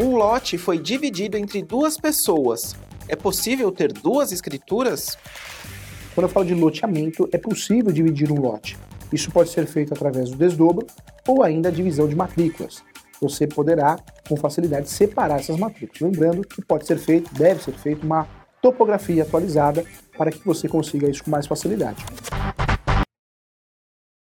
Um lote foi dividido entre duas pessoas. É possível ter duas escrituras? Quando eu falo de loteamento, é possível dividir um lote. Isso pode ser feito através do desdobro ou ainda a divisão de matrículas. Você poderá, com facilidade, separar essas matrículas. Lembrando que pode ser feito, deve ser feito uma topografia atualizada para que você consiga isso com mais facilidade.